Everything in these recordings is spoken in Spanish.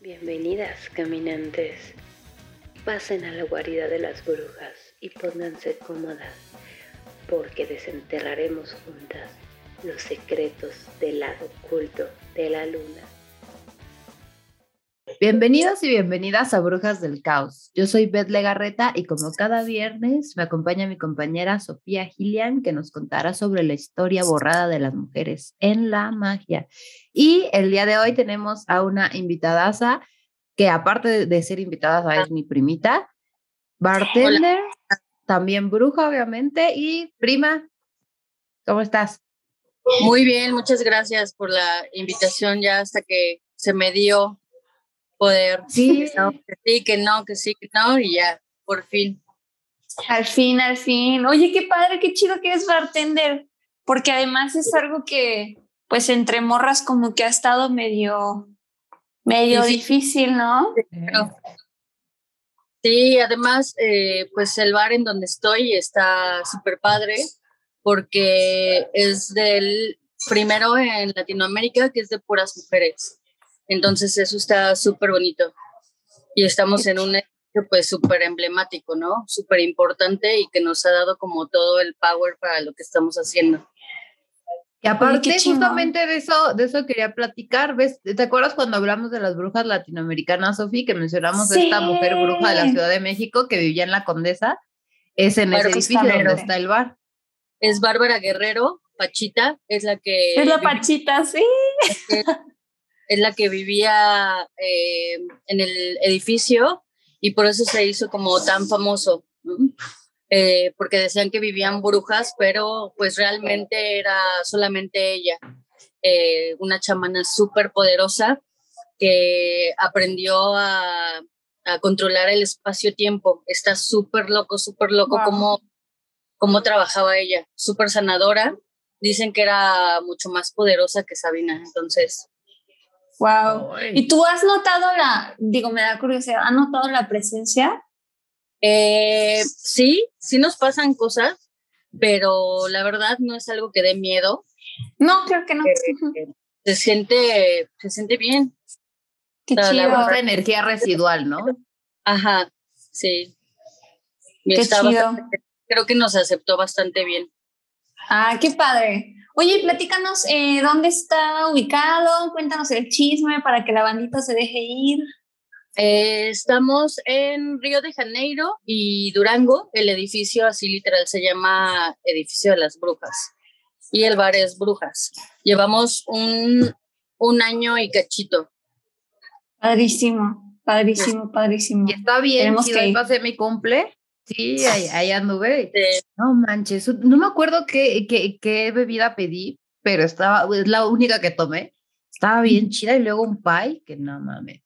Bienvenidas, caminantes. Pasen a la guarida de las brujas y pónganse cómodas, porque desenterraremos juntas los secretos del lado oculto de la luna. Bienvenidos y bienvenidas a Brujas del Caos. Yo soy Beth Legarreta y como cada viernes me acompaña mi compañera Sofía Gillian que nos contará sobre la historia borrada de las mujeres en la magia. Y el día de hoy tenemos a una invitadaza que aparte de ser invitada es mi primita, bartender, también bruja obviamente y prima. ¿Cómo estás? Muy bien, muchas gracias por la invitación ya hasta que se me dio poder. Sí. que sí, que no, que sí, que no, y ya, por fin. Al fin, al fin. Oye, qué padre, qué chido que es bartender, porque además es algo que, pues, entre morras como que ha estado medio, medio difícil, ¿no? Sí, además, eh, pues el bar en donde estoy está súper padre, porque es del primero en Latinoamérica que es de puras mujeres. Entonces eso está súper bonito. Y estamos en un edificio pues súper emblemático, ¿no? Súper importante y que nos ha dado como todo el power para lo que estamos haciendo. Y aparte, justamente de eso, de eso quería platicar. ¿Ves? ¿Te acuerdas cuando hablamos de las brujas latinoamericanas, Sofi, que mencionamos a esta mujer bruja de la Ciudad de México que vivía en la Condesa? Es en ese edificio donde está el bar. Es Bárbara Guerrero, Pachita, es la que. Es la Pachita, sí es la que vivía eh, en el edificio y por eso se hizo como tan famoso, eh, porque decían que vivían brujas, pero pues realmente era solamente ella, eh, una chamana súper poderosa que aprendió a, controlar el espacio-tiempo. Está súper loco, súper loco como cómo trabajaba ella, súper sanadora. Dicen que era mucho más poderosa que Sabina, entonces Wow. ¿Y tú has notado la, digo, me da curiosidad, ¿has notado la presencia? Eh, sí, sí nos pasan cosas, pero la verdad no es algo que dé miedo. No, creo que no. Eh, se siente, se siente bien. Qué chido. La energía residual, ¿no? Ajá, sí. Qué chido. creo que nos aceptó bastante bien. Ah, qué padre. Oye, platícanos eh, dónde está ubicado, cuéntanos el chisme para que la bandita se deje ir. Eh, estamos en Río de Janeiro y Durango. El edificio así literal se llama Edificio de las Brujas y el bar es Brujas. Llevamos un, un año y cachito. Padrísimo, padrísimo, padrísimo. Y está bien, si que mi cumple. Sí, ahí, anduve. No manches, no me acuerdo qué, qué, qué, bebida pedí, pero estaba, es la única que tomé. Estaba bien chida y luego un pie, que no mames.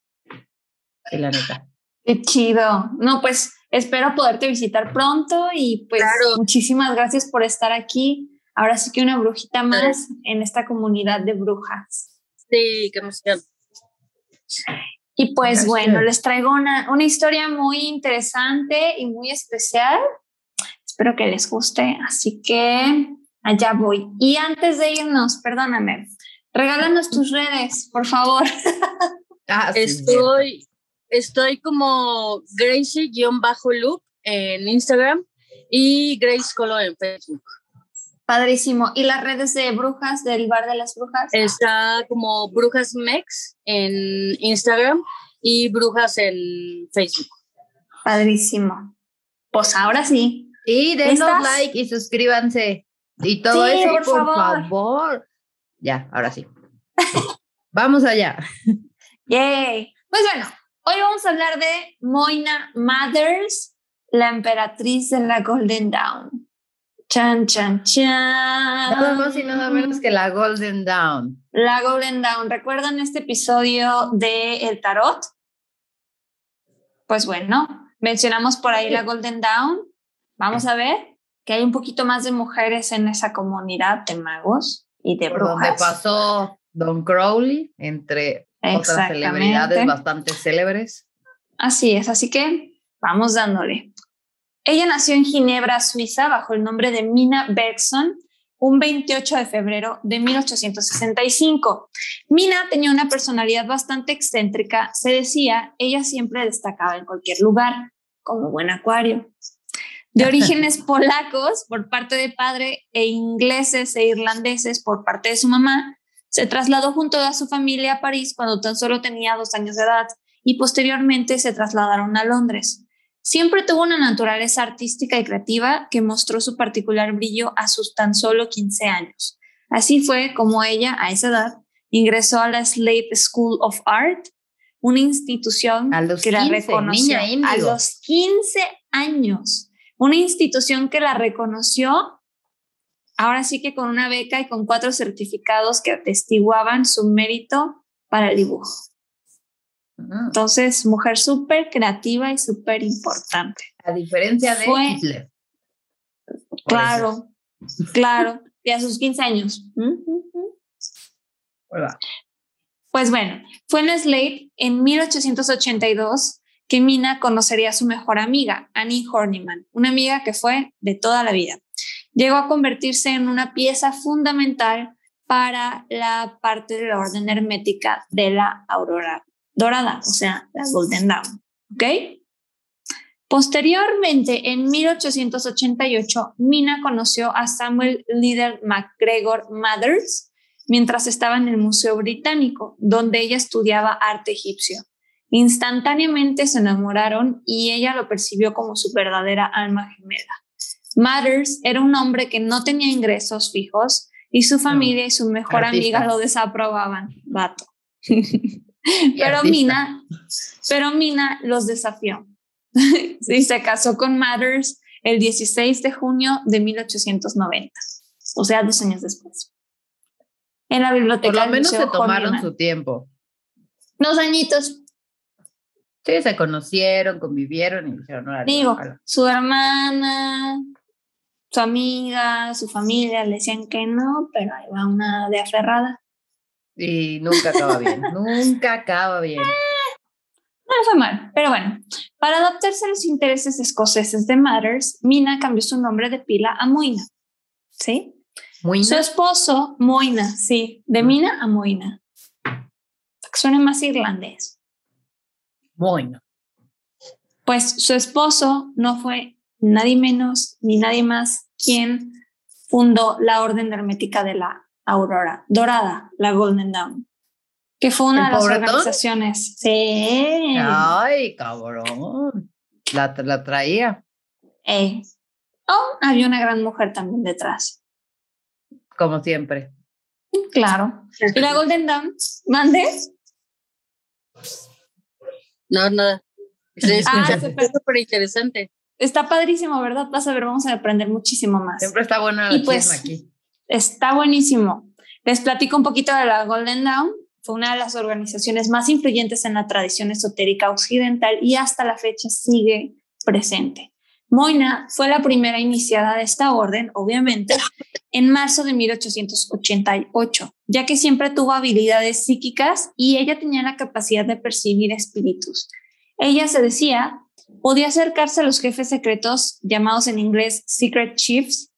Que la neta. Qué chido. No, pues espero poderte visitar pronto y pues muchísimas gracias por estar aquí. Ahora sí que una brujita más en esta comunidad de brujas. Sí, qué emoción. Y pues bueno, les traigo una, una historia muy interesante y muy especial. Espero que les guste, así que allá voy. Y antes de irnos, perdóname, regálanos tus redes, por favor. Ah, estoy, estoy como Gracie-Loop en Instagram y Grace Colo en Facebook. Padrísimo. ¿Y las redes de brujas, del bar de las brujas? Está como Brujas Mex en Instagram y Brujas en Facebook. Padrísimo. Pues ahora sí. Y denos like y suscríbanse. Y todo eso, por, favor. Ya, ahora sí. Vamos allá. Yay. Pues bueno, hoy vamos a hablar de Moina Mothers, la emperatriz de la Golden Dawn. Chan, chan, chan. Nada más y nada menos que la Golden Dawn. La Golden Dawn. ¿Recuerdan este episodio de El Tarot? Pues bueno, mencionamos por ahí la Golden Dawn. Vamos a ver que hay un poquito más de mujeres en esa comunidad de magos y de brujas. Donde pasó Don Crowley, entre otras celebridades bastante célebres. Así es, así que vamos dándole. Ella nació en Ginebra, Suiza, bajo el nombre de Mina Bergson, un 28 de febrero de 1865. Mina tenía una personalidad bastante excéntrica, se decía, ella siempre destacaba en cualquier lugar, como buen acuario. De orígenes polacos por parte de padre e ingleses e irlandeses por parte de su mamá, se trasladó junto a su familia a París cuando tan solo tenía dos años de edad y posteriormente se trasladaron a Londres. Siempre tuvo una naturaleza artística y creativa que mostró su particular brillo a sus tan solo 15 años. Así fue como ella, a esa edad, ingresó a la Slade School of Art, una institución que la reconoció a los 15 años, una institución que la reconoció ahora sí que con una beca y con cuatro certificados que atestiguaban su mérito para el dibujo. Entonces, mujer súper creativa y súper importante. A diferencia de Hitler. Claro, claro. Y a sus 15 años. Pues bueno, fue en Slade en 1882 que Mina conocería a su mejor amiga, Annie Horniman, una amiga que fue de toda la vida. Llegó a convertirse en una pieza fundamental para la parte de la orden hermética de la aurora dorada, o sea, la Golden Dawn. ¿Ok? Posteriormente, en 1888, Mina conoció a Samuel Liddell MacGregor Mathers mientras estaba en el Museo Británico, donde ella estudiaba arte egipcio. Instantáneamente se enamoraron y ella lo percibió como su verdadera alma gemela. Mathers era un hombre que no tenía ingresos fijos y su familia y su mejor amiga lo desaprobaban. Vato. pero Mina, pero Mina los desafió. y se casó con Mathers el 16 de junio de 1890, o sea, dos años después. En la biblioteca. Por lo menos se tomaron su tiempo. Dos añitos. Sí, se conocieron, convivieron y dijeron, no, Digo, su hermana, su amiga, su familia le decían que no, pero ahí va una de aferrada. Y nunca acaba bien, nunca acaba bien. No fue mal, pero bueno, para adaptarse a los intereses escoceses de Matters, Mina cambió su nombre de pila a Moina. ¿Sí? ¿Moina? Su esposo, Moina, sí, de Mina a Moina. Que suene más irlandés. Moina. Pues su esposo no fue nadie menos ni nadie más quien fundó la Orden Hermética de la Aurora Dorada, la Golden Dawn, que fue una de las organizaciones. Sí. Ay, cabrón. La, la traía. Eh. Oh, había una gran mujer también detrás. Como siempre. Claro. ¿Y la Golden Dawn? ¿Mande? No, nada. Ah, súper interesante. Está padrísimo, ¿verdad? Vas a ver, vamos a aprender muchísimo más. Siempre está bueno y pues, aquí. Está buenísimo. Les platico un poquito de la Golden Dawn. Fue una de las organizaciones más influyentes en la tradición esotérica occidental y hasta la fecha sigue presente. Moina fue la primera iniciada de esta orden, obviamente, en marzo de 1888, ya que siempre tuvo habilidades psíquicas y ella tenía la capacidad de percibir espíritus. Ella se decía, podía acercarse a los jefes secretos, llamados en inglés Secret Chiefs,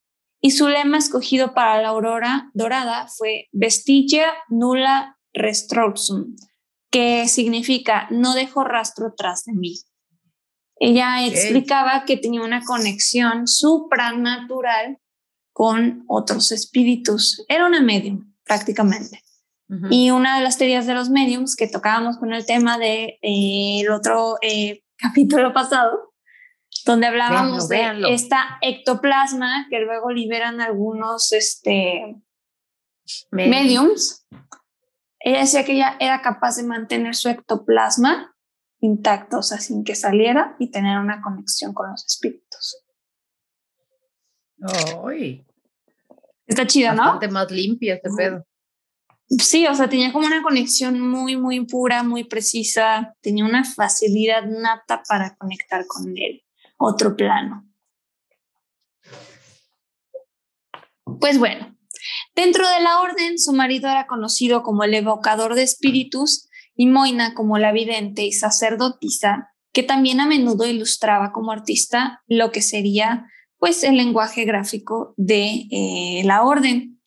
y su lema escogido para la aurora dorada fue Vestigia nulla restroxum, que significa no dejo rastro tras de mí. Ella explicaba que tenía una conexión supranatural con otros espíritus. Era una medium, prácticamente. Y una de las teorías de los mediums que tocábamos con el tema del de, eh, el otro eh, capítulo pasado donde hablábamos de esta ectoplasma que luego liberan algunos este, mediums. Ella decía que ella era capaz de mantener su ectoplasma intacto, o sea, sin que saliera y tener una conexión con los espíritus. ¡Ay! Está chido, ¿no? Bastante más limpia este pedo. Sí, o sea, tenía como una conexión muy, muy pura, muy precisa, tenía una facilidad nata para conectar con él otro plano. Pues bueno, dentro de la orden, su marido era conocido como el evocador de espíritus y Moina como la vidente y sacerdotisa, que también a menudo ilustraba como artista lo que sería pues el lenguaje gráfico de eh, la orden.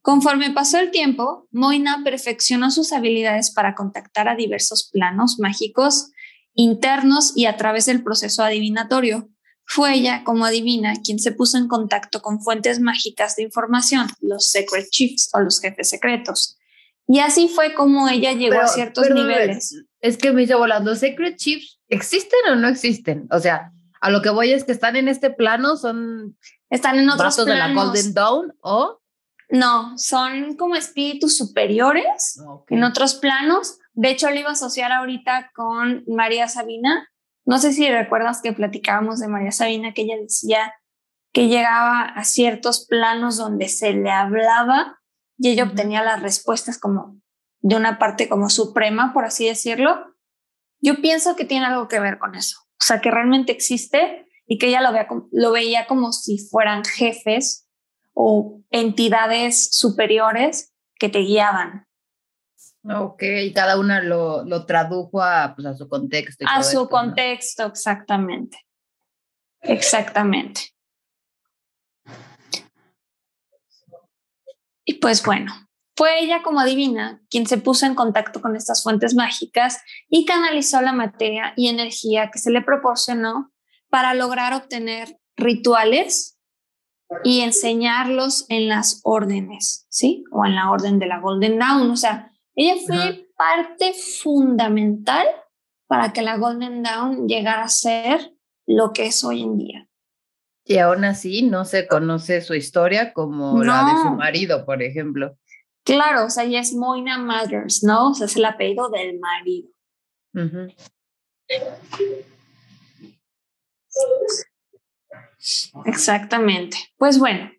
Conforme pasó el tiempo, Moina perfeccionó sus habilidades para contactar a diversos planos mágicos internos y a través del proceso adivinatorio. Fue ella, como adivina, quien se puso en contacto con fuentes mágicas de información, los Secret Chiefs o los jefes secretos. Y así fue como ella llegó a ciertos niveles. Es que me hizo volando, ¿Secret Chiefs existen o no existen? O sea, a lo que voy es que están en este plano, son... Están en otros planos. de la Golden Dawn o... No, son como espíritus superiores en otros planos. De hecho, lo iba a asociar ahorita con María Sabina. No sé si recuerdas que platicábamos de María Sabina, que ella decía que llegaba a ciertos planos donde se le hablaba y ella obtenía las respuestas como de una parte como suprema, por así decirlo. Yo pienso que tiene algo que ver con eso. O sea, que realmente existe y que ella lo, lo veía como si fueran jefes o entidades superiores que te guiaban. Ok, y cada una lo, lo tradujo a, pues, a su contexto. a su contexto, exactamente. Exactamente. Y pues bueno, fue ella como adivina quien se puso en contacto con estas fuentes mágicas y canalizó la materia y energía que se le proporcionó para lograr obtener rituales y enseñarlos en las órdenes, ¿sí? O en la orden de la Golden Dawn. O sea, ella fue parte fundamental para que la Golden Dawn llegara a ser lo que es hoy en día. Y aún así no se conoce su historia como la de su marido, por ejemplo. Claro, o sea, ella es Moina Matters, ¿no? O sea, es el apellido del marido. Exactamente. Pues bueno,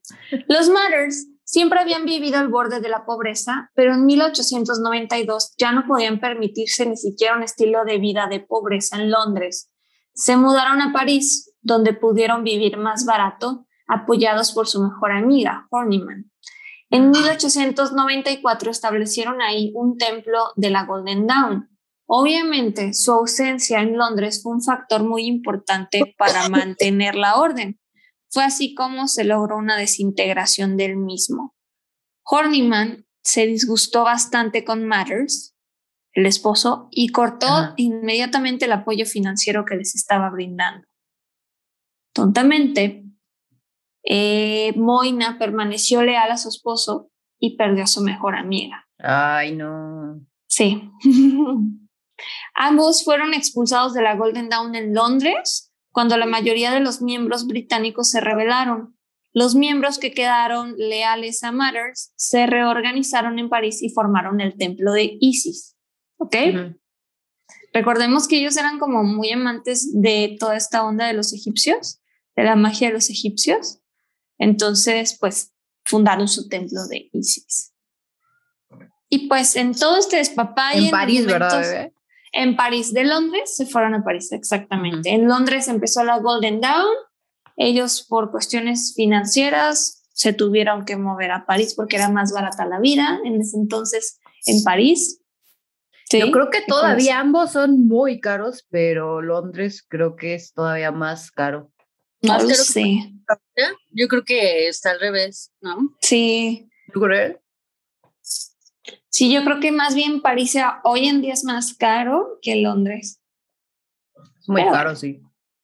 los Matters siempre habían vivido al borde de la pobreza, pero en 1892 ya no podían permitirse ni siquiera un estilo de vida de pobreza en Londres. Se mudaron a París, donde pudieron vivir más barato, apoyados por su mejor amiga, Horniman. En 1894 establecieron ahí un templo de la Golden Dawn. Obviamente, su ausencia en Londres fue un factor muy importante para mantener la orden. Fue así como se logró una desintegración del mismo. Horniman se disgustó bastante con Matters, el esposo, y cortó inmediatamente el apoyo financiero que les estaba brindando. Tontamente, eh, Moina permaneció leal a su esposo y perdió a su mejor amiga. Ay, no. Sí. Ambos fueron expulsados de la Golden Dawn en Londres cuando la mayoría de los miembros británicos se rebelaron. Los miembros que quedaron leales a Matters se reorganizaron en París y formaron el templo de Isis. ¿Ok? Recordemos que ellos eran como muy amantes de toda esta onda de los egipcios, de la magia de los egipcios. Entonces, pues fundaron su templo de Isis. Y pues en todo este despapay. En París, ¿verdad? En París, de Londres, se fueron a París, exactamente. En Londres empezó la Golden Dawn. Ellos, por cuestiones financieras, se tuvieron que mover a París porque era más barata la vida en ese entonces en París. Yo creo que todavía ambos son muy caros, pero Londres creo que es todavía más caro. No lo sé. Yo creo que está al revés, ¿no? Sí. ¿Tú crees? Sí, yo creo que más bien París hoy en día es más caro que Londres. Es muy caro, sí.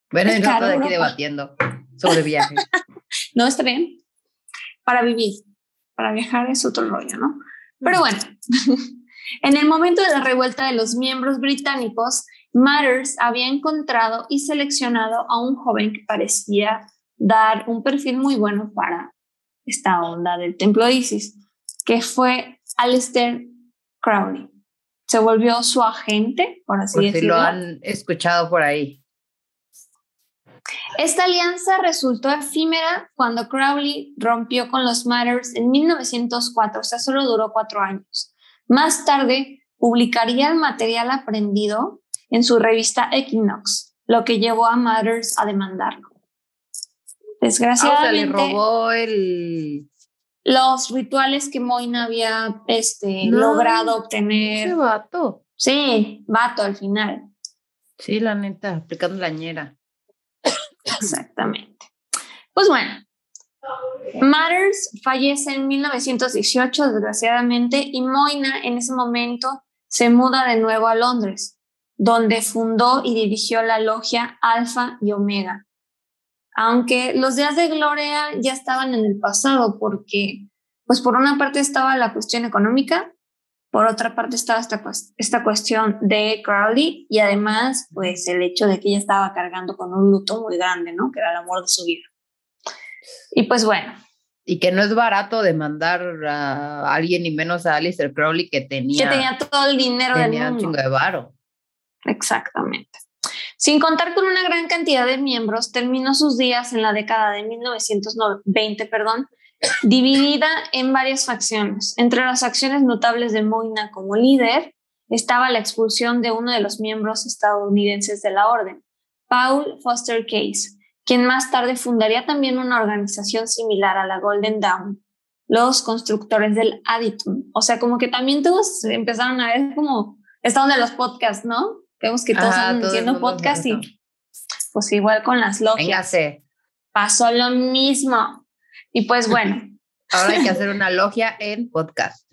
Bueno, yo estoy aquí debatiendo sobre viajes. no, está bien. Para vivir, para viajar es otro rollo, ¿no? Pero bueno, en el momento de la revuelta de los miembros británicos, Matters había encontrado y seleccionado a un joven que parecía dar un perfil muy bueno para esta onda del templo de Isis, que fue Alistair Crowley. Se volvió su agente, por así decirlo. Si lo han escuchado por ahí. Esta alianza resultó efímera cuando Crowley rompió con los Matters en 1904, o sea, solo duró cuatro años. Más tarde, publicaría el material aprendido en su revista Equinox, lo que llevó a Matters a demandarlo. Desgraciadamente. le robó el. Los rituales que Moina había este, logrado obtener. Ese vato. Sí, vato al final. Sí, la neta, aplicando la ñera. Exactamente. Pues bueno, Matters fallece en 1918, desgraciadamente, y Moina en ese momento se muda de nuevo a Londres, donde fundó y dirigió la logia Alfa y Omega. Aunque los días de gloria ya estaban en el pasado, porque, pues por una parte estaba la cuestión económica, por otra parte estaba esta, esta cuestión de Crowley y además, pues el hecho de que ella estaba cargando con un luto muy grande, ¿no? Que era el amor de su vida. Y pues bueno. Y que no es barato demandar a alguien y menos a Alistair Crowley que tenía. Que tenía todo el dinero del mundo. un chingo de varo. Exactamente. Sin contar con una gran cantidad de miembros, terminó sus días en la década de 1920, perdón, dividida en varias facciones. Entre las acciones notables de Moina como líder estaba la expulsión de uno de los miembros estadounidenses de la orden, Paul Foster Case, quien más tarde fundaría también una organización similar a la Golden Dawn, los constructores del Aditum. O sea, como que también todos empezaron a ver como estaban de los podcasts, ¿no? Vemos que todos están haciendo podcasts y pues igual con las logias. Pasó lo mismo. Y pues bueno. Ahora hay que hacer una logia en podcast.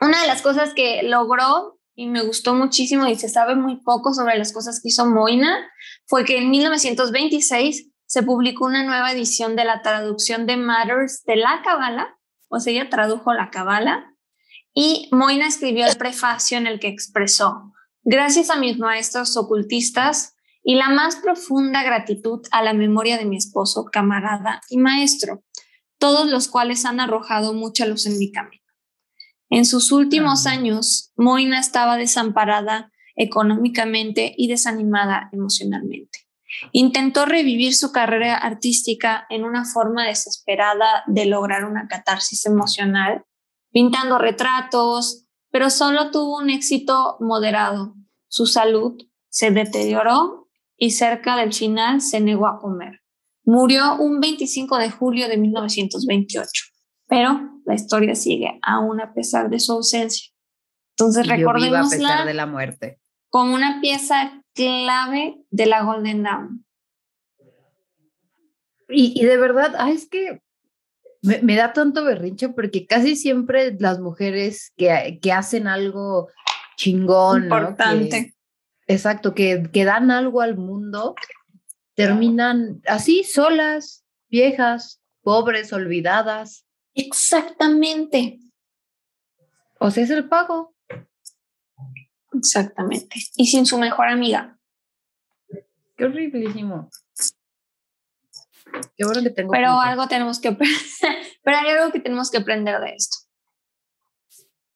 Una de las cosas que logró y me gustó muchísimo y se sabe muy poco sobre las cosas que hizo Moina, fue que en 1926 se publicó una nueva edición de la traducción de Matters de la Cabala, o sea, ella tradujo la Cabala, y Moina escribió el prefacio en el que expresó, gracias a mis maestros ocultistas y la más profunda gratitud a la memoria de mi esposo, camarada y maestro, todos los cuales han arrojado mucha luz en mi camino. En sus últimos años, Moina estaba desamparada económicamente y desanimada emocionalmente. Intentó revivir su carrera artística en una forma desesperada de lograr una catarsis emocional, pintando retratos, pero solo tuvo un éxito moderado. Su salud se deterioró y cerca del final se negó a comer. Murió un 25 de julio de 1928, pero la historia sigue aún a pesar de su ausencia. Entonces recordemos a pesar de la muerte. como una pieza clave de la Golden Dawn. Y, y de verdad, ah, es que me, da tanto berrincho porque casi siempre las mujeres que, que hacen algo chingón, importante. exacto, que, que dan algo al mundo, terminan así, solas, viejas, pobres, olvidadas. Exactamente. O sea, es el pago. Exactamente. Y sin su mejor amiga. Qué horriblísimo. Qué bueno que tengo. Pero algo tenemos que pero hay algo que tenemos que aprender de esto.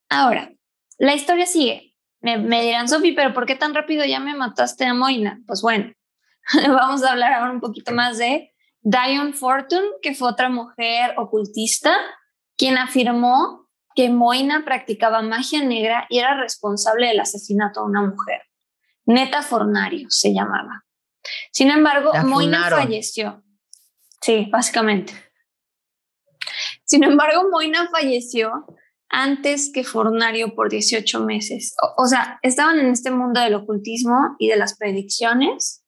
Ahora, la historia sigue. Me, me dirán, Sofi, pero ¿por qué tan rápido ya me mataste a Moina? Pues bueno, vamos a hablar ahora un poquito más de Diane Fortune, que fue otra mujer ocultista, quien afirmó que Moina practicaba magia negra y era responsable del asesinato de una mujer. Neta Fornario se llamaba. Sin embargo, Moina falleció. Sí, básicamente. Sin embargo, Moina falleció antes que Fornario por 18 meses. O, o, sea, estaban en este mundo del ocultismo y de las predicciones.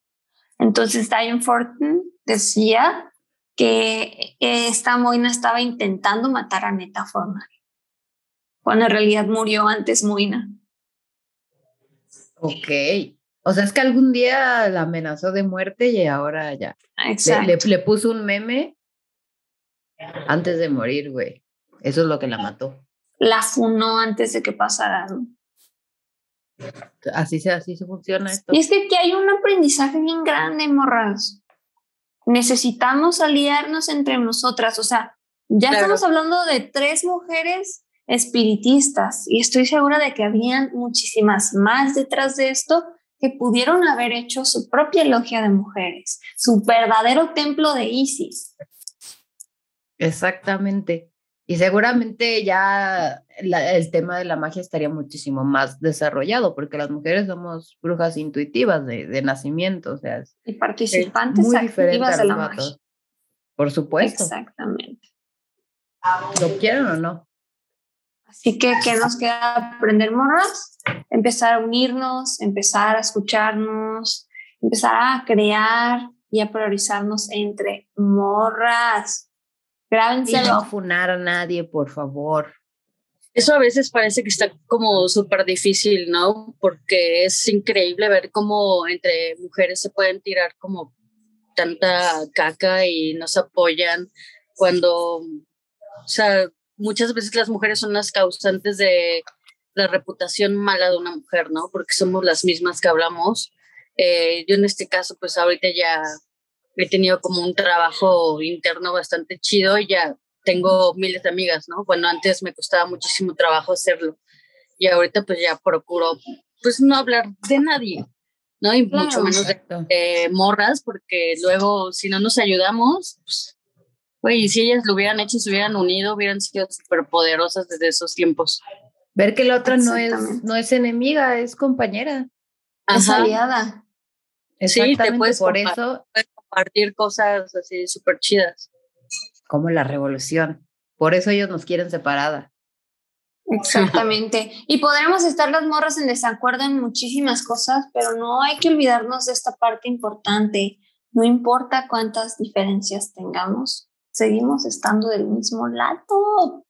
Entonces, Diane Fortune decía que esta Moina estaba intentando matar a Neta Fornario, cuando en realidad murió antes Moina. Ok. O sea, es que algún día la amenazó de muerte y ahora ya. Le, le, puso un meme antes de morir, güey. Eso es lo que la mató. La funó antes de que pasara. Así se, así se funciona esto. Y es que aquí hay un aprendizaje bien grande, morras necesitamos aliarnos entre nosotras. O sea, ya estamos hablando de tres mujeres espiritistas y estoy segura de que habían muchísimas más detrás de esto que pudieron haber hecho su propia logia de mujeres, su verdadero templo de Isis. Exactamente. Y seguramente ya el tema de la magia estaría muchísimo más desarrollado, porque las mujeres somos brujas intuitivas de, de nacimiento, o sea, y participantes muy activas de la magia. Por supuesto. Exactamente. ¿Lo quieren o no? Así que, ¿qué nos queda aprender, morras? Empezar a unirnos, empezar a escucharnos, empezar a crear y a priorizarnos entre morras. Grábenselo. Y no funar a nadie, por favor. Eso a veces parece que está como súper difícil, ¿no? Porque es increíble ver cómo entre mujeres se pueden tirar como tanta caca y nos apoyan cuando, o sea, muchas veces las mujeres son las causantes de la reputación mala de una mujer, ¿no? Porque somos las mismas que hablamos. Eh, yo en este caso, pues ahorita ya he tenido como un trabajo interno bastante chido y ya tengo miles de amigas, ¿no? Bueno, antes me costaba muchísimo trabajo hacerlo y ahorita pues ya procuro pues no hablar de nadie, ¿no? Y mucho menos de morras, porque luego si no nos ayudamos, pues, güey, si ellas lo hubieran hecho y se hubieran unido, hubieran sido súper poderosas desde esos tiempos. Ver que la otra no es, no es enemiga, es compañera. Es aliada. Sí, te puedes por eso. Compartir cosas así súper chidas. Como la revolución. Por eso ellos nos quieren separada. Exactamente. Y podremos estar las morras en desacuerdo en muchísimas cosas, pero no hay que olvidarnos de esta parte importante. No importa cuántas diferencias tengamos, seguimos estando del mismo lado.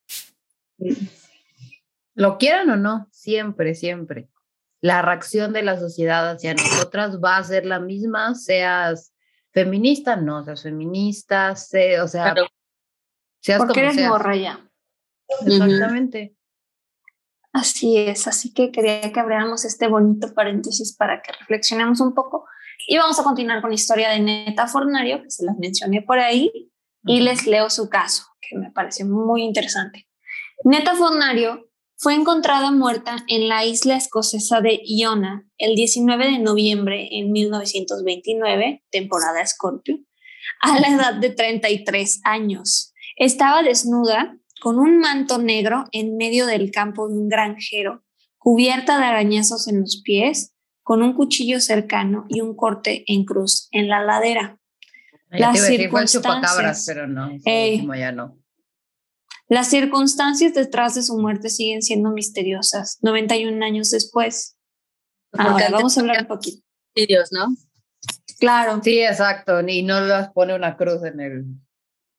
Lo quieran o no, siempre, siempre. La reacción de la sociedad hacia nosotras va a ser la misma, seas feminista, no seas feminista, o sea, seas Porque eres morra ya. Exactamente. Así es, así que quería que abriéramos este bonito paréntesis para que reflexionemos un poco. Y vamos a continuar con la historia de Neta Fornario, que se las mencioné por ahí, y les leo su caso, que me pareció muy interesante. Neta Fornario fue encontrada muerta en la isla escocesa de Iona el 19 de noviembre en 1929, temporada Scorpio, a la edad de 33 años. Estaba desnuda con un manto negro en medio del campo de un granjero, cubierta de arañazos en los pies, con un cuchillo cercano y un corte en cruz en la ladera. Las circunstancias, pero no, como ya no. Las circunstancias detrás de su muerte siguen siendo misteriosas, 91 años después. Ahora vamos a hablar un poquito. Dios, ¿no? Claro. Sí, exacto. Y no las pone una cruz en el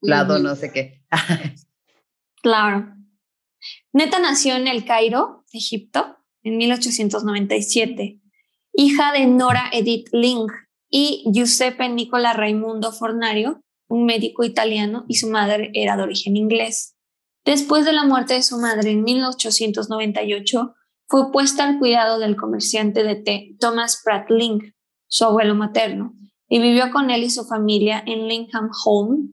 lado, no sé qué. claro. Neta nació en el Cairo, Egipto, en 1897, hija de Nora Edith Ling y Giuseppe Nicola Raimundo Fornario, un médico italiano, y su madre era de origen inglés. Después de la muerte de su madre en 1898, fue puesta al cuidado del comerciante de té Thomas Pratt Link, su abuelo materno, y vivió con él y su familia en Lingham Home.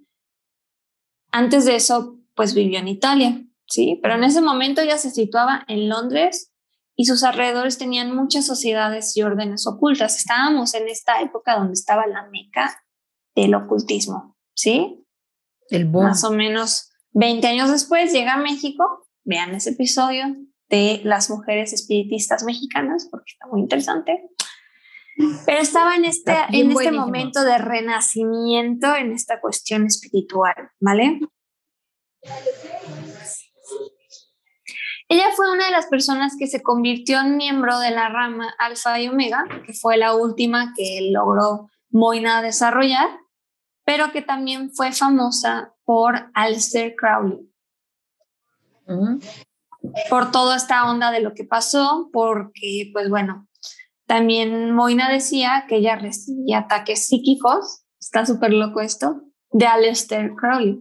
Antes de eso, pues vivió en Italia, ¿sí? Pero en ese momento ya se situaba en Londres y sus alrededores tenían muchas sociedades y órdenes ocultas. Estábamos en esta época donde estaba la meca del ocultismo, ¿sí? El boom. Más o menos 20 años después llega a México, vean ese episodio de las mujeres espiritistas mexicanas, porque está muy interesante. Pero estaba en este, en este momento de renacimiento en esta cuestión espiritual, ¿vale? Ella fue una de las personas que se convirtió en miembro de la rama Alfa y Omega, que fue la última que logró Moina desarrollar, pero que también fue famosa por Aleister Crowley. Por toda esta onda de lo que pasó, porque, pues bueno, también Moina decía que ella recibía ataques psíquicos, está súper loco esto, de Aleister Crowley.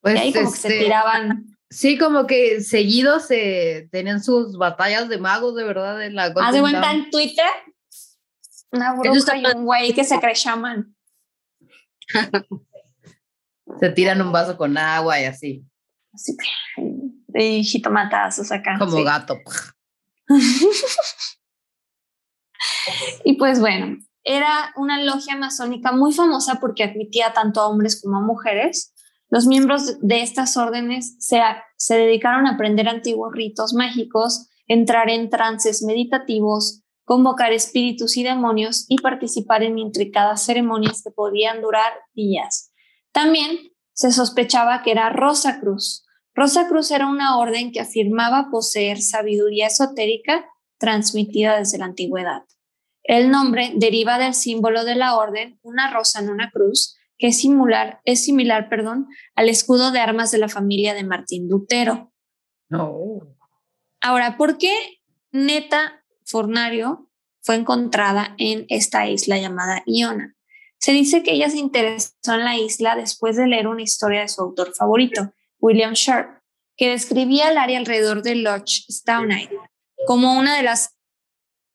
Pues y ahí como que se este, tiraban. Sí, como que seguidos se tenían sus batallas de magos, de verdad, en la ¿Haz de cuenta en Twitter? Una bruja y un güey que se cree shaman. Se tiran un vaso con agua y así. Así y jitomatazos acá. Como gato. y pues bueno, era una logia masónica muy famosa porque admitía tanto a hombres como a mujeres. Los miembros de estas órdenes se, se dedicaron a aprender antiguos ritos mágicos, entrar en trances meditativos, convocar espíritus y demonios y participar en intricadas ceremonias que podían durar días. También se sospechaba que era Rosa Cruz. Rosa Cruz era una orden que afirmaba poseer sabiduría esotérica transmitida desde la antigüedad. El nombre deriva del símbolo de la orden, una rosa en una cruz, que es similar, es similar perdón, al escudo de armas de la familia de Martín Lutero. No. Ahora, ¿por qué Neta Fornario fue encontrada en esta isla llamada Iona? Se dice que ella se interesó en la isla después de leer una historia de su autor favorito, William Sharp, que describía el área alrededor de Loch Stownite como una de las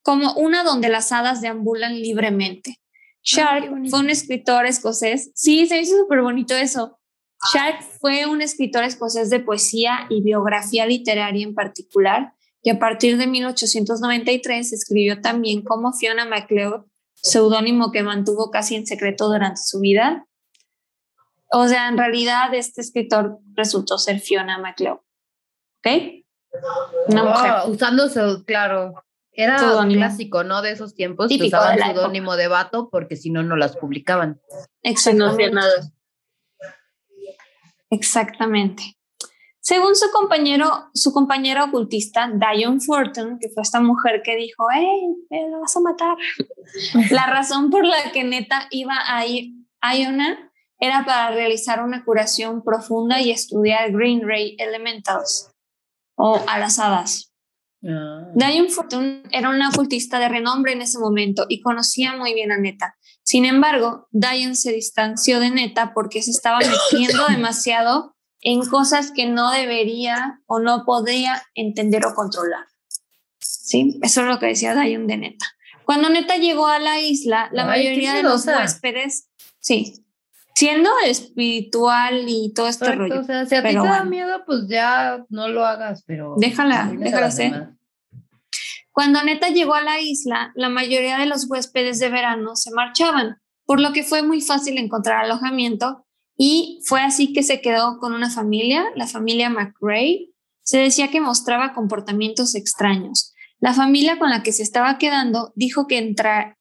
como una donde las hadas deambulan libremente. Sharp fue un escritor escocés. Sí, se hizo súper bonito eso. Sharp fue un escritor escocés de poesía y biografía literaria en particular, y a partir de 1893 escribió también como Fiona MacLeod, seudónimo que mantuvo casi en secreto durante su vida. O sea, en realidad este escritor resultó ser Fiona MacLeod. ¿Ok? Una mujer. Usando, claro, era un clásico, ¿no? De esos tiempos que usaban seudónimo de vato porque si no, no las publicaban. Exactamente. No nada. Exactamente. Según su compañero, su compañera ocultista, Diane Fortune, que fue esta mujer que dijo, ¡Ey, me lo vas a matar! la razón por la que Neta iba a Iona era para realizar una curación profunda y estudiar Green Ray Elementals o a las hadas. Ah. Diane Fortune era una ocultista de renombre en ese momento y conocía muy bien a Neta. Sin embargo, Diane se distanció de Neta porque se estaba metiendo demasiado en cosas que no debería o no podía entender o controlar. ¿Sí? Eso es lo que decía Dayun de Neta. Cuando Neta llegó a la isla, la mayoría de los huéspedes, sí, siendo espiritual y todo este rollo. O sea, si a ti te da miedo, pues ya no lo hagas, pero... Déjala, déjala ser. Cuando Neta llegó a la isla, la mayoría de los huéspedes de verano se marchaban, por lo que fue muy fácil encontrar alojamiento y fue así que se quedó con una familia, la familia McRae. Se decía que mostraba comportamientos extraños. La familia con la que se estaba quedando dijo que,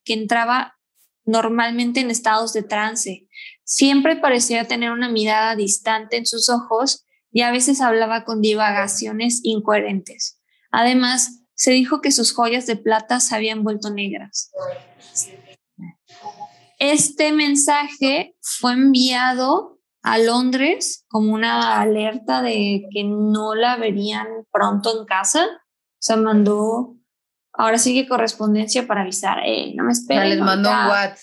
que entraba normalmente en estados de trance. Siempre parecía tener una mirada distante en sus ojos y a veces hablaba con divagaciones incoherentes. Además, se dijo que sus joyas de plata se habían vuelto negras. Este mensaje fue enviado a Londres como una alerta de que no la verían pronto en casa. Se mandó, ahora sigue correspondencia para avisar, eh, no me esperen. les mandó un WhatsApp.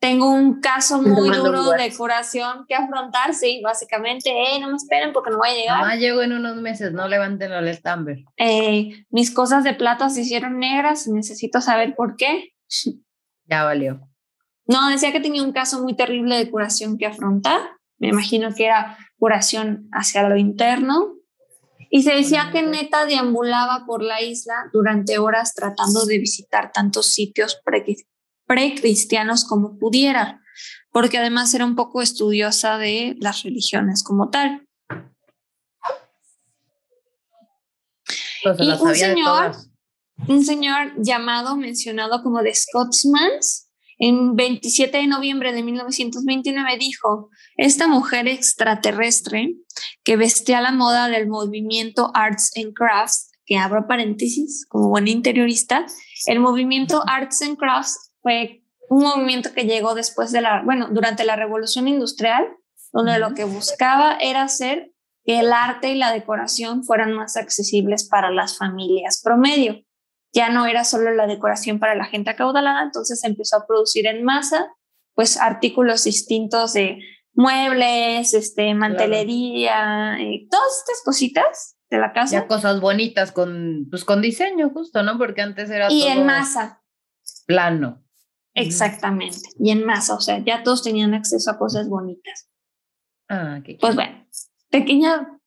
Tengo un caso muy duro de curación que afrontar, sí, básicamente, eh, no me esperen porque no voy a llegar. Mamá llego en unos meses, no levanten el estamber. Eh, mis cosas de plata se hicieron negras, necesito saber por qué. Ya valió. No, decía que tenía un caso muy terrible de curación que afrontar. Me imagino que era curación hacia lo interno. Y se decía que neta deambulaba por la isla durante horas tratando de visitar tantos sitios precristianos como pudiera, porque además era un poco estudiosa de las religiones como tal. Pues y un señor, un señor llamado, mencionado como de Scotsmans, en 27 de noviembre de 1929 dijo, esta mujer extraterrestre que vestía la moda del movimiento Arts and Crafts, que abro paréntesis como buen interiorista, el movimiento Arts and Crafts fue un movimiento que llegó después de la, bueno, durante la revolución industrial, donde lo que buscaba era hacer que el arte y la decoración fueran más accesibles para las familias promedio ya no era solo la decoración para la gente acaudalada, entonces se empezó a producir en masa, pues artículos distintos de muebles, este, mantelería, eh, todas estas cositas de la casa. Ya cosas bonitas con, pues con diseño justo, ¿no? Porque antes era y en masa. Plano. Exactamente, y en masa, o sea, ya todos tenían acceso a cosas bonitas. Ah, qué Pues bueno, pequeña,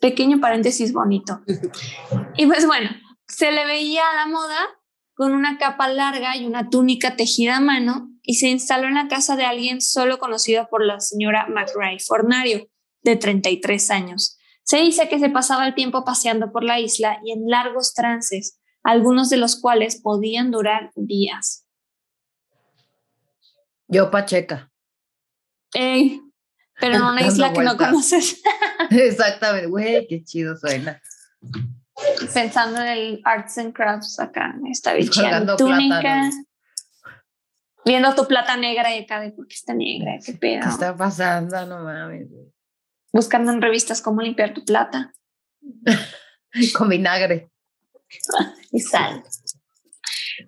pequeño paréntesis bonito. y pues bueno, se le veía a la moda con una capa larga y una túnica tejida a mano y se instaló en la casa de alguien solo conocido por la señora McRae Fornario, de 33 años. Se dice que se pasaba el tiempo paseando por la isla y en largos trances, algunos de los cuales podían durar días. Yo Pacheca. pero en una isla que no conoces. Exactamente, güey, qué chido suena pensando en el arts and crafts acá, está bicheando túnica, viendo tu plata negra y acá de por qué está negra, qué pedo. ¿Qué está pasando? No mames. Buscando en revistas cómo limpiar tu plata. Con vinagre. y sal.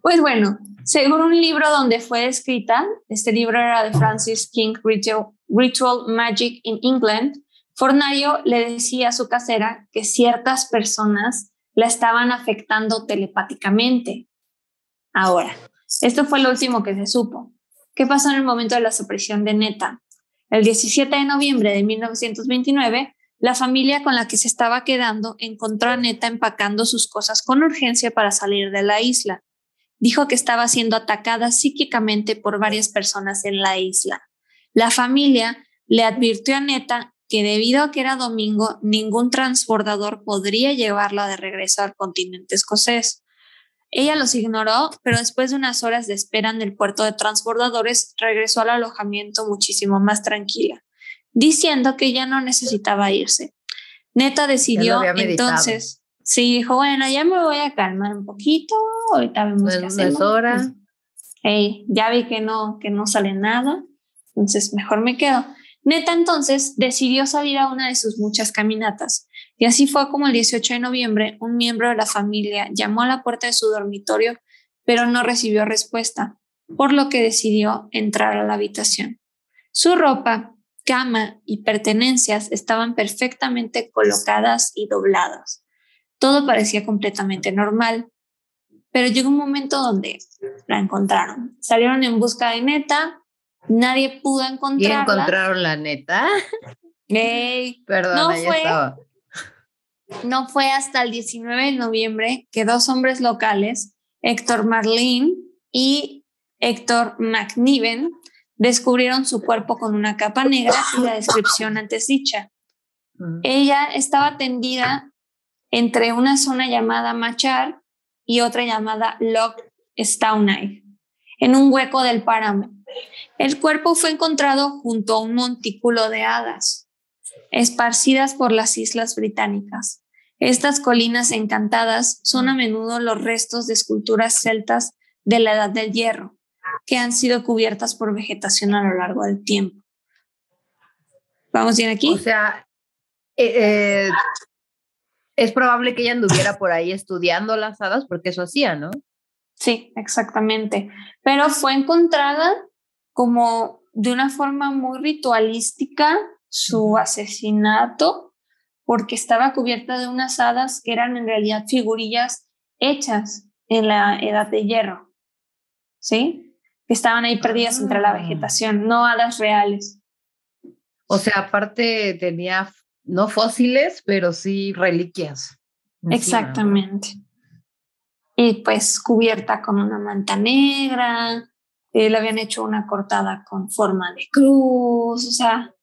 Pues bueno, según un libro donde fue escrita, este libro era de Francis King, Ritual, Ritual Magic in England, Fornario le decía a su casera que ciertas personas la estaban afectando telepáticamente. Ahora, esto fue lo último que se supo. ¿Qué pasó en el momento de la supresión de Neta? El 17 de noviembre de 1929, la familia con la que se estaba quedando encontró a Neta empacando sus cosas con urgencia para salir de la isla. Dijo que estaba siendo atacada psíquicamente por varias personas en la isla. La familia le advirtió a Neta que debido a que era domingo, ningún transbordador podría llevarla de regreso al continente escocés. Ella los ignoró, pero después de unas horas de espera en el puerto de transbordadores, regresó al alojamiento muchísimo más tranquila, diciendo que ya no necesitaba irse. Neta decidió entonces, sí, dijo, bueno, ya me voy a calmar un poquito, ahorita vemos qué hacemos. hora. Hey, ya vi que no, que no sale nada, entonces mejor me quedo. Neta entonces decidió salir a una de sus muchas caminatas, y así fue como el 18 de noviembre un miembro de la familia llamó a la puerta de su dormitorio, pero no recibió respuesta, por lo que decidió entrar a la habitación. Su ropa, cama y pertenencias estaban perfectamente colocadas y dobladas. Todo parecía completamente normal, pero llegó un momento donde la encontraron. Salieron en busca de Neta, nadie pudo encontrarla. ¿Y encontraron la neta? Perdón, no fue, estaba. No fue hasta el 19 de noviembre que dos hombres locales, Héctor Marlene y Héctor McNiven, descubrieron su cuerpo con una capa negra y la descripción antes dicha. Mm. Ella estaba tendida entre una zona llamada Machar y otra llamada Loch Staunay, en un hueco del páramo. El cuerpo fue encontrado junto a un montículo de hadas, esparcidas por las islas británicas. Estas colinas encantadas son a menudo los restos de esculturas celtas de la Edad del Hierro, que han sido cubiertas por vegetación a lo largo del tiempo. ¿Vamos bien aquí? O sea, eh, eh, es probable que ella anduviera por ahí estudiando las hadas, porque eso hacía, ¿no? Sí, exactamente. Pero fue encontrada como de una forma muy ritualística su asesinato porque estaba cubierta de unas hadas que eran en realidad figurillas hechas en la edad de hierro, ¿sí? Que estaban ahí perdidas entre la ah. vegetación, no hadas reales. O sea, aparte tenía no fósiles, pero sí reliquias. Exactamente. Y pues cubierta con una manta negra, eh, le habían hecho una cortada con forma de cruz, o sea,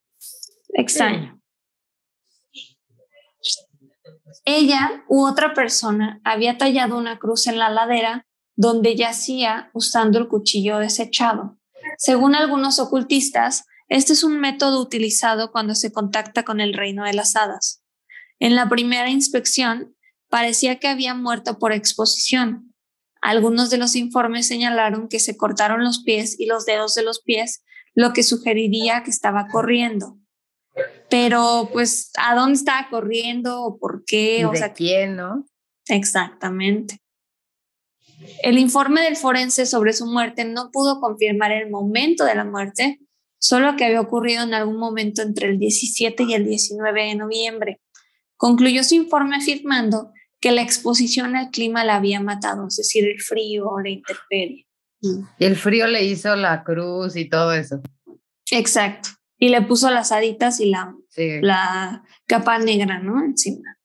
extraño. Ella u otra persona había tallado una cruz en la ladera donde yacía usando el cuchillo desechado. Según algunos ocultistas, este es un método utilizado cuando se contacta con el reino de las hadas. En la primera inspección, parecía que había muerto por exposición. Algunos de los informes señalaron que se cortaron los pies y los dedos de los pies, lo que sugeriría que estaba corriendo pero pues a dónde estaba corriendo o por qué, o sea, quién, ¿no? Exactamente. El informe del forense sobre su muerte no pudo confirmar el momento de la muerte, solo que había ocurrido en algún momento entre el 17 y el 19 de noviembre. Concluyó su informe afirmando que la exposición al clima la había matado, es decir, el frío o la intemperie. Y el frío le hizo la cruz y todo eso. Exacto y le puso las haditas y la, la capa negra, ¿no? Encima.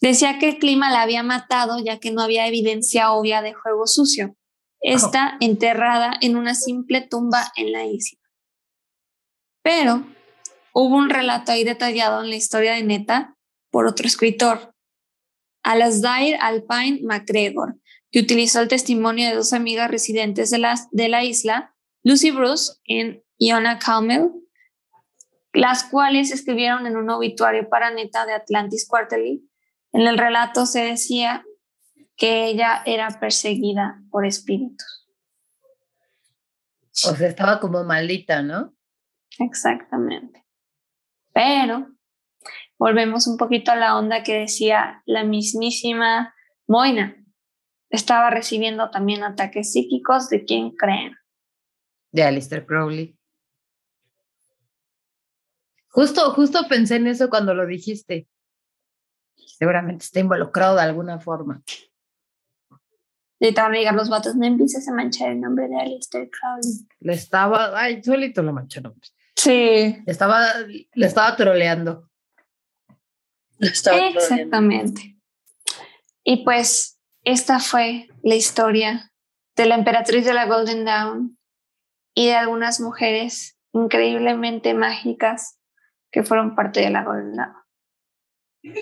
Decía que el clima la había matado ya que no había evidencia obvia de juego sucio. Está enterrada en una simple tumba en la isla. Pero hubo un relato ahí detallado en la historia de Neta por otro escritor, Alasdair Alpine MacGregor, que utilizó el testimonio de dos amigas residentes de la, de la isla, Lucy Bruce en Iona Calmel, las cuales escribieron en un obituario para Neta de Atlantis Quarterly. En el relato se decía que ella era perseguida por espíritus. O sea, estaba como maldita, ¿no? Exactamente. Pero volvemos un poquito a la onda que decía la mismísima Moina. Estaba recibiendo también ataques psíquicos de quién creen. De Alistair Crowley. Justo, justo pensé en eso cuando lo dijiste. Seguramente está involucrado de alguna forma. De ligar los vatos, no empieces a manchar el nombre de Alistair Crowley. Le estaba, ay, solito lo mancharon. Sí. Le estaba, le estaba troleando. Exactamente. Y pues esta fue la historia de la emperatriz de la Golden Dawn y de algunas mujeres increíblemente mágicas que fueron parte de la Golden Dawn.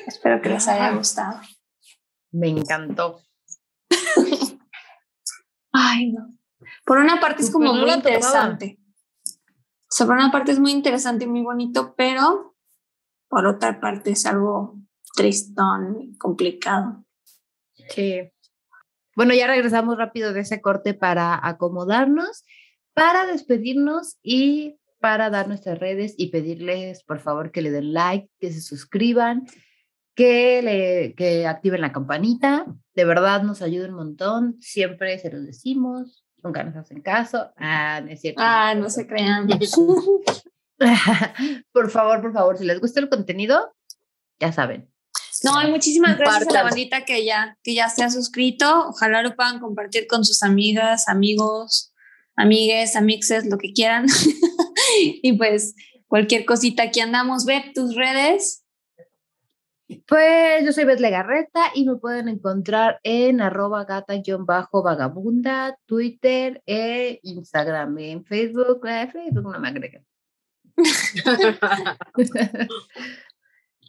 Espero que les haya gustado. Me encantó. Ay, no. Por una parte es como muy interesante. por una parte es muy interesante y muy bonito, pero por otra parte es algo tristón y complicado. Sí. Bueno, ya regresamos rápido de ese corte para acomodarnos, para despedirnos y para dar nuestras redes y pedirles, por favor, que le den like, que se suscriban, que, le, que activen la campanita. De verdad nos ayuda un montón. Siempre se los decimos. Nunca nos hacen caso. Ah, no es cierto. Ah, no se crean. por favor, por favor, si les gusta el contenido, ya saben. No, hay muchísimas gracias a la bandita que ya, que ya se ha suscrito. Ojalá lo puedan compartir con sus amigas, amigos, amigues, amixes, lo que quieran. y pues cualquier cosita aquí andamos. Ve tus redes. Pues yo soy Beth Legarreta y me pueden encontrar en arroba gata-vagabunda, Twitter e Instagram. En Facebook, eh, Facebook no me agregan.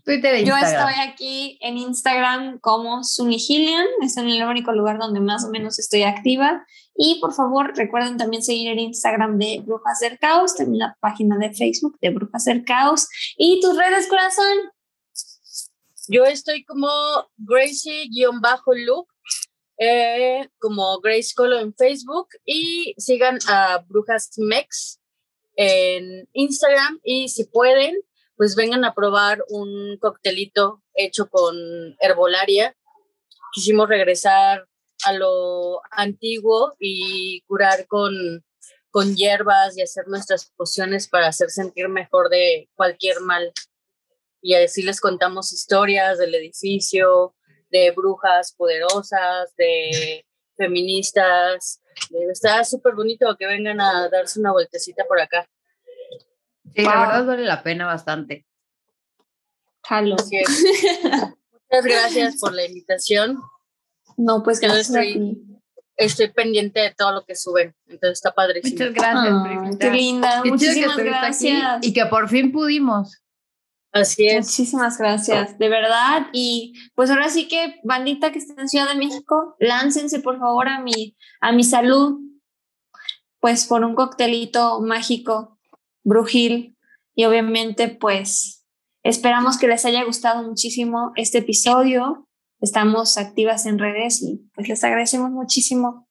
Twitter e. Yo estoy aquí en Instagram como Sunihilian, es en el único lugar donde más o menos estoy activa. Y por favor, recuerden también seguir el Instagram de Brujas del Caos, también la página de Facebook de Brujas del Caos. ¿Y tus redes, corazón? Yo estoy como Gracie-Loop, eh, como Grace Colo en Facebook y sigan a Brujas Mex en Instagram y si pueden, pues vengan a probar un coctelito hecho con herbolaria. Quisimos regresar a lo antiguo y curar con, con hierbas y hacer nuestras pociones para hacer sentir mejor de cualquier mal y así les contamos historias del edificio, de brujas poderosas, de feministas. Está súper bonito que vengan a darse una vueltecita por acá. Sí, la verdad vale la pena bastante. Muchas gracias por la invitación. No, pues gracias estoy, Estoy pendiente de todo lo que suben, entonces está padrísimo. Muchas gracias, Qué linda, muchísimas gracias. y que por fin pudimos. Así es. Muchísimas gracias, de verdad. Y pues ahora sí que, bandita que está en Ciudad de México, láncense por favor a mi, a mi salud, pues por un coctelito mágico, brujil. Y obviamente, pues esperamos que les haya gustado muchísimo este episodio. Estamos activas en redes y pues les agradecemos muchísimo.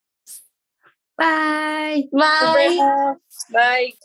Bye. Bye. Bye.